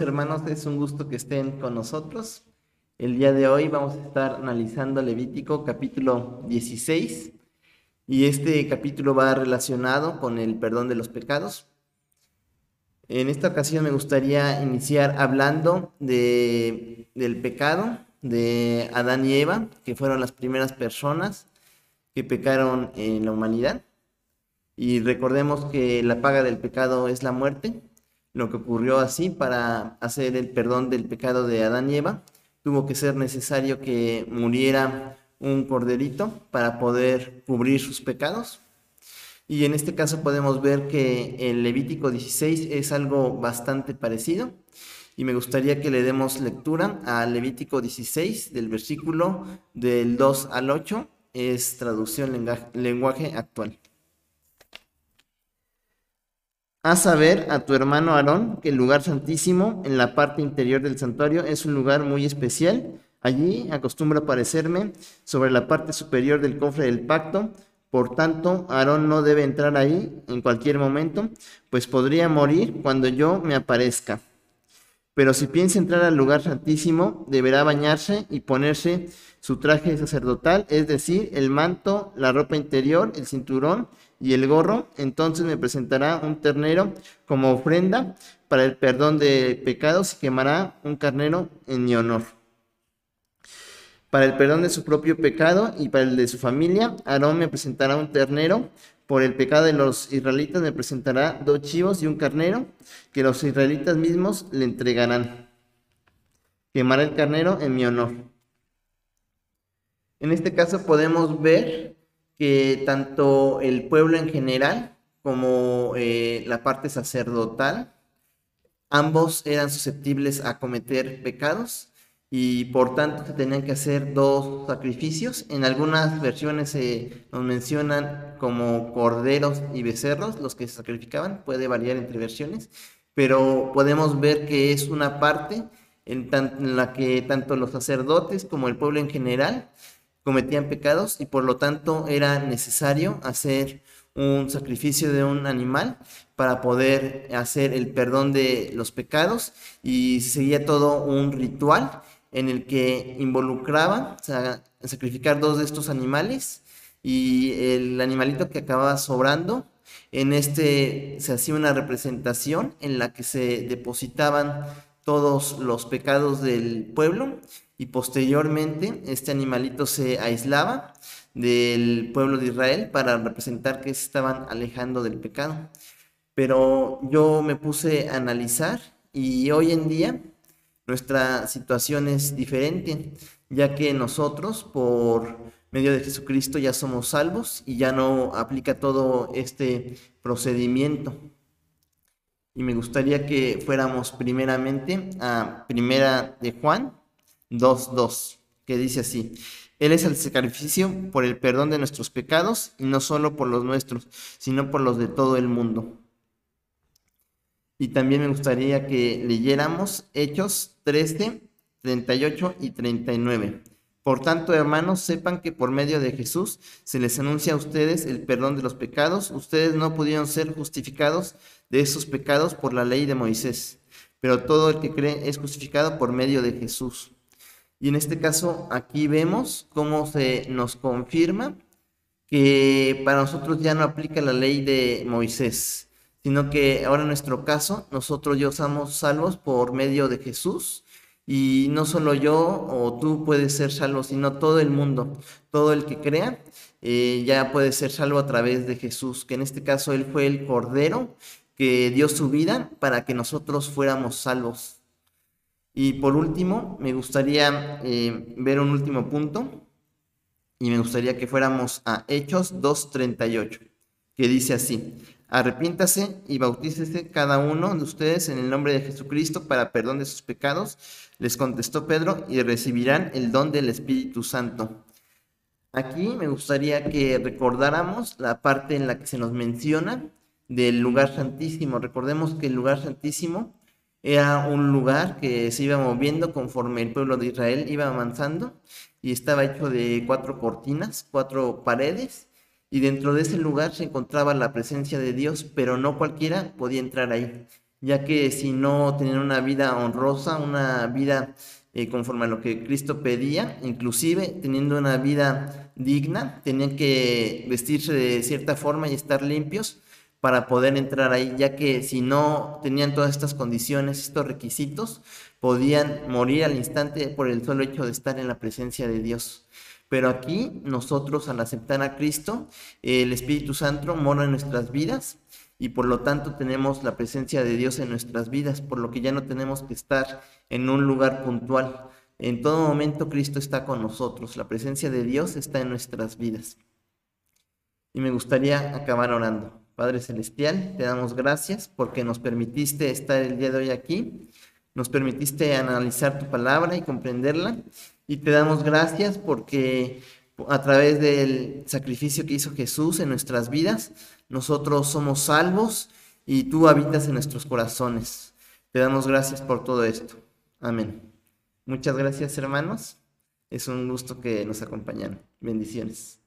Hermanos, es un gusto que estén con nosotros. El día de hoy vamos a estar analizando Levítico capítulo 16 y este capítulo va relacionado con el perdón de los pecados. En esta ocasión me gustaría iniciar hablando de, del pecado de Adán y Eva, que fueron las primeras personas que pecaron en la humanidad. Y recordemos que la paga del pecado es la muerte. Lo que ocurrió así para hacer el perdón del pecado de Adán y Eva, tuvo que ser necesario que muriera un corderito para poder cubrir sus pecados. Y en este caso podemos ver que el Levítico 16 es algo bastante parecido. Y me gustaría que le demos lectura al Levítico 16 del versículo del 2 al 8. Es traducción lenguaje actual. Haz saber a tu hermano Aarón que el lugar santísimo en la parte interior del santuario es un lugar muy especial. Allí acostumbra aparecerme sobre la parte superior del cofre del pacto. Por tanto, Aarón no debe entrar ahí en cualquier momento, pues podría morir cuando yo me aparezca. Pero si piensa entrar al lugar santísimo, deberá bañarse y ponerse su traje sacerdotal, es decir, el manto, la ropa interior, el cinturón y el gorro, entonces me presentará un ternero como ofrenda para el perdón de pecados y quemará un carnero en mi honor. Para el perdón de su propio pecado y para el de su familia, Aarón me presentará un ternero. Por el pecado de los israelitas me presentará dos chivos y un carnero que los israelitas mismos le entregarán. Quemará el carnero en mi honor. En este caso podemos ver que tanto el pueblo en general como eh, la parte sacerdotal, ambos eran susceptibles a cometer pecados y por tanto se tenían que hacer dos sacrificios. En algunas versiones se nos mencionan como corderos y becerros los que se sacrificaban, puede variar entre versiones, pero podemos ver que es una parte en la que tanto los sacerdotes como el pueblo en general cometían pecados y por lo tanto era necesario hacer un sacrificio de un animal para poder hacer el perdón de los pecados. Y seguía todo un ritual en el que involucraba sacrificar dos de estos animales y el animalito que acababa sobrando. En este se hacía una representación en la que se depositaban todos los pecados del pueblo y posteriormente este animalito se aislaba del pueblo de Israel para representar que se estaban alejando del pecado. Pero yo me puse a analizar y hoy en día nuestra situación es diferente, ya que nosotros por medio de Jesucristo ya somos salvos y ya no aplica todo este procedimiento. Y me gustaría que fuéramos primeramente a Primera de Juan 2.2, que dice así, Él es el sacrificio por el perdón de nuestros pecados y no solo por los nuestros, sino por los de todo el mundo. Y también me gustaría que leyéramos Hechos 13, 38 y 39. Por tanto, hermanos, sepan que por medio de Jesús se les anuncia a ustedes el perdón de los pecados. Ustedes no pudieron ser justificados de esos pecados por la ley de Moisés, pero todo el que cree es justificado por medio de Jesús. Y en este caso aquí vemos cómo se nos confirma que para nosotros ya no aplica la ley de Moisés, sino que ahora en nuestro caso nosotros ya somos salvos por medio de Jesús y no solo yo o tú puedes ser salvo, sino todo el mundo, todo el que crea eh, ya puede ser salvo a través de Jesús, que en este caso Él fue el Cordero que dio su vida para que nosotros fuéramos salvos. Y por último, me gustaría eh, ver un último punto y me gustaría que fuéramos a Hechos 2.38, que dice así, arrepiéntase y bautícese cada uno de ustedes en el nombre de Jesucristo para perdón de sus pecados, les contestó Pedro, y recibirán el don del Espíritu Santo. Aquí me gustaría que recordáramos la parte en la que se nos menciona del lugar santísimo. Recordemos que el lugar santísimo era un lugar que se iba moviendo conforme el pueblo de Israel iba avanzando y estaba hecho de cuatro cortinas, cuatro paredes y dentro de ese lugar se encontraba la presencia de Dios, pero no cualquiera podía entrar ahí. ya que si no tenían una vida honrosa, una vida eh, conforme a lo que Cristo pedía, inclusive teniendo una vida digna, tenían que vestirse de cierta forma y estar limpios para poder entrar ahí, ya que si no tenían todas estas condiciones, estos requisitos, podían morir al instante por el solo hecho de estar en la presencia de Dios. Pero aquí nosotros al aceptar a Cristo, el Espíritu Santo mora en nuestras vidas y por lo tanto tenemos la presencia de Dios en nuestras vidas, por lo que ya no tenemos que estar en un lugar puntual. En todo momento Cristo está con nosotros, la presencia de Dios está en nuestras vidas. Y me gustaría acabar orando. Padre Celestial, te damos gracias porque nos permitiste estar el día de hoy aquí, nos permitiste analizar tu palabra y comprenderla, y te damos gracias porque a través del sacrificio que hizo Jesús en nuestras vidas, nosotros somos salvos y tú habitas en nuestros corazones. Te damos gracias por todo esto. Amén. Muchas gracias hermanos. Es un gusto que nos acompañan. Bendiciones.